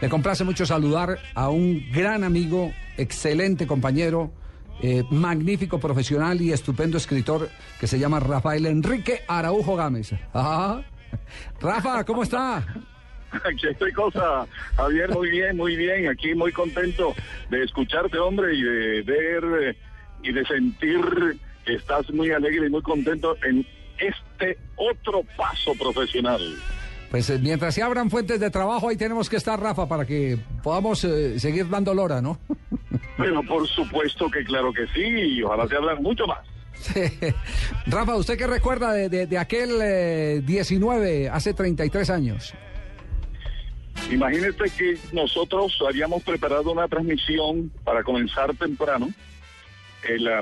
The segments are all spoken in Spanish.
Me complace mucho saludar a un gran amigo, excelente compañero, eh, magnífico profesional y estupendo escritor que se llama Rafael Enrique Araujo Gámez. Ah, Rafa, ¿cómo está? Aquí estoy cosa, Javier, muy bien, muy bien, aquí muy contento de escucharte, hombre, y de ver eh, y de sentir que estás muy alegre y muy contento en este otro paso profesional. Pues eh, mientras se abran fuentes de trabajo, ahí tenemos que estar, Rafa, para que podamos eh, seguir dando lora, ¿no? Bueno, por supuesto que claro que sí, y ojalá se hablan mucho más. Rafa, ¿usted qué recuerda de, de, aquel 19, hace 33 años? Imagínate que nosotros habíamos preparado una transmisión para comenzar temprano,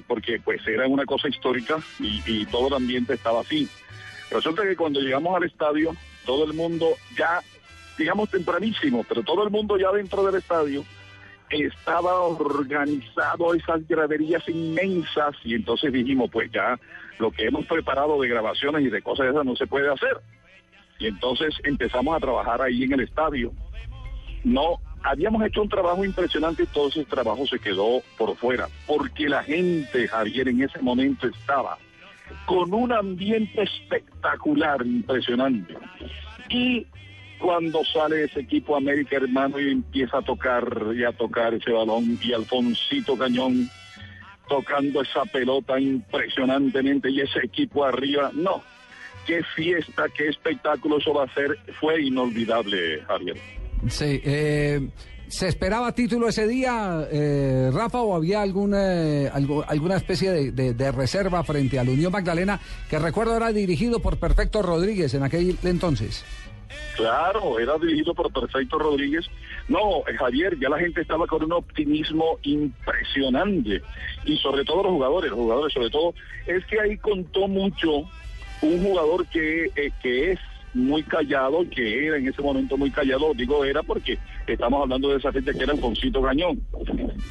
porque pues era una cosa histórica y, y todo el ambiente estaba así. Resulta que cuando llegamos al estadio, todo el mundo ya, digamos tempranísimo, pero todo el mundo ya dentro del estadio estaba organizado esas graderías inmensas y entonces dijimos, pues ya lo que hemos preparado de grabaciones y de cosas de esas no se puede hacer. Y entonces empezamos a trabajar ahí en el estadio. No, habíamos hecho un trabajo impresionante y todo ese trabajo se quedó por fuera, porque la gente, Javier, en ese momento estaba con un ambiente espectacular, impresionante. Y cuando sale ese equipo América Hermano y empieza a tocar y a tocar ese balón y Alfonsito Cañón tocando esa pelota impresionantemente y ese equipo arriba, no, qué fiesta, qué espectáculo eso va a ser, fue inolvidable, Javier. Sí, eh, ¿Se esperaba título ese día, eh, Rafa, o había alguna, alguna especie de, reserva frente a la Unión Magdalena, que recuerdo era dirigido por Perfecto Rodríguez en aquel entonces? Claro, era dirigido por Perfecto Rodríguez. No, eh, Javier, ya la gente estaba con un optimismo impresionante. Y sobre todo los jugadores, los jugadores sobre todo, es que ahí contó mucho un jugador que, eh, que es muy callado, que era en ese momento muy callado, digo era porque estamos hablando de esa gente que era Alfonsito Cañón.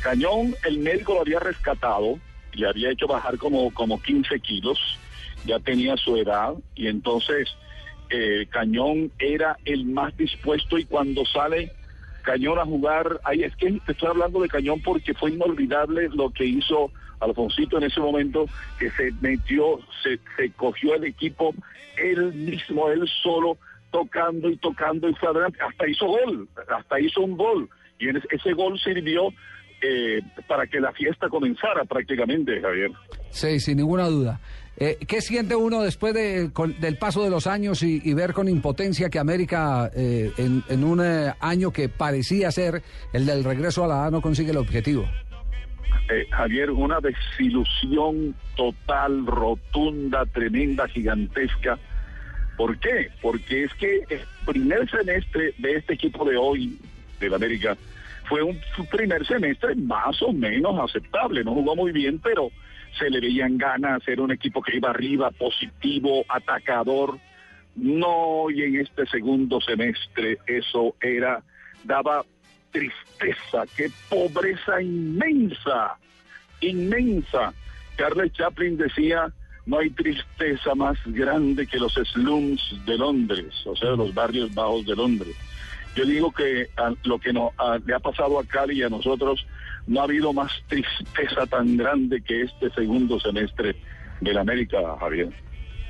Cañón, el médico lo había rescatado, y había hecho bajar como, como 15 kilos, ya tenía su edad, y entonces eh, Cañón era el más dispuesto y cuando sale Cañón a jugar, ahí es que te estoy hablando de Cañón porque fue inolvidable lo que hizo Alfonsito en ese momento, que se metió, se, cogió el equipo él mismo, él solo, tocando y tocando y fue adelante, hasta hizo gol, hasta hizo un gol. Y ese gol sirvió eh, para que la fiesta comenzara prácticamente, Javier. Sí, sin ninguna duda. Eh, ¿Qué siente uno después de, del paso de los años y, ver con impotencia que América eh, en, en, un año que parecía ser el del regreso a la A no consigue el objetivo? Javier, una desilusión total, rotunda, tremenda, gigantesca. ¿Por qué? Porque es que el primer semestre de este equipo de hoy, del América, fue un primer semestre más o menos aceptable. No jugó muy bien, pero se le veían ganas, era un equipo que iba arriba, positivo, atacador. No, y en este segundo semestre eso era, daba tristeza, qué pobreza inmensa, inmensa. Charles Chaplin decía, no hay tristeza más grande que los slums de Londres, o sea, los barrios bajos de Londres. Yo digo que lo que no, le ha pasado a Cali y a nosotros, no ha habido más tristeza tan grande que este segundo semestre de la América, Javier.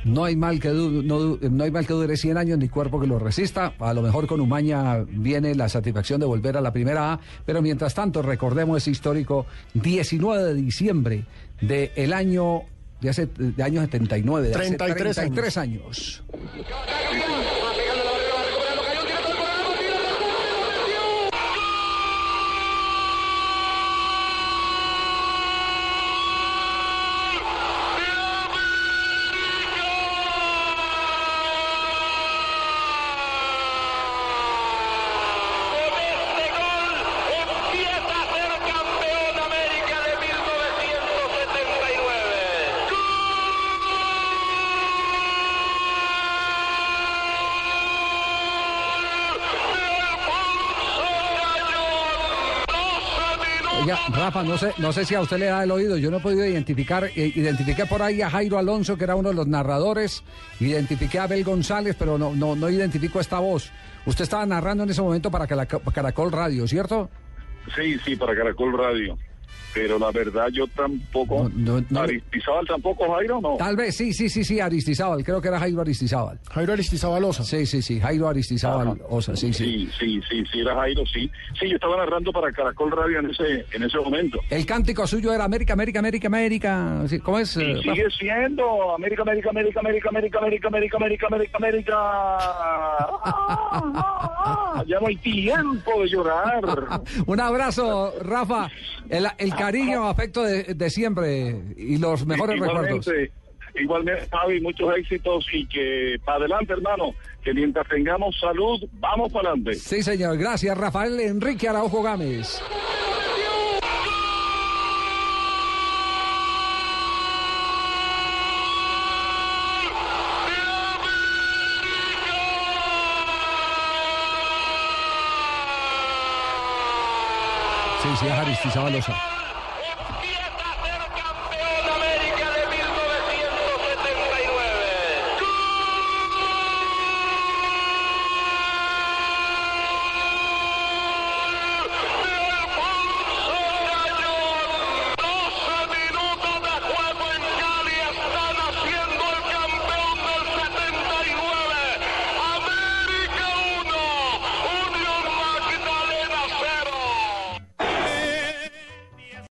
No hay mal que no, no, hay mal que dure 100 años ni cuerpo que lo resista. A lo mejor con Umaña viene la satisfacción de volver a la primera A, pero mientras tanto recordemos ese histórico 19 de diciembre del año de hace de año 79, de 33 hace 33 años. años. Rafa, no sé, no sé si a usted le da el oído, yo no he podido identificar, eh, identifiqué por ahí a Jairo Alonso, que era uno de los narradores, identifiqué a Abel González, pero no, no, no identifico esta voz. Usted estaba narrando en ese momento para Caracol Radio, ¿cierto? Sí, sí, para Caracol Radio pero la verdad yo tampoco. No, ¿Aristizábal tampoco, Jairo, no? Tal vez, sí, sí, sí, sí, Aristizábal, creo que era Jairo Aristizábal. Jairo Aristizábal Osa. Sí, sí, sí, Jairo Aristizábal Osa, sí, sí. Sí, sí, sí, era Jairo, sí. Sí, yo estaba narrando para Caracol Radio en ese, en ese momento. El cántico suyo era América, América, América, América. ¿Cómo es? Y sigue siendo América, América, América, América, América, América, América, América, América, América. Ya no hay tiempo de llorar. Un abrazo, Rafa. El, el cariño, afecto de, siempre y los mejores recuerdos. Igualmente, Javi, muchos éxitos y que para adelante, hermano, que mientras tengamos salud, vamos para adelante. Sí, señor. Gracias, Rafael Enrique Araujo Gámez. Sí, sí, Aristizábal Loza.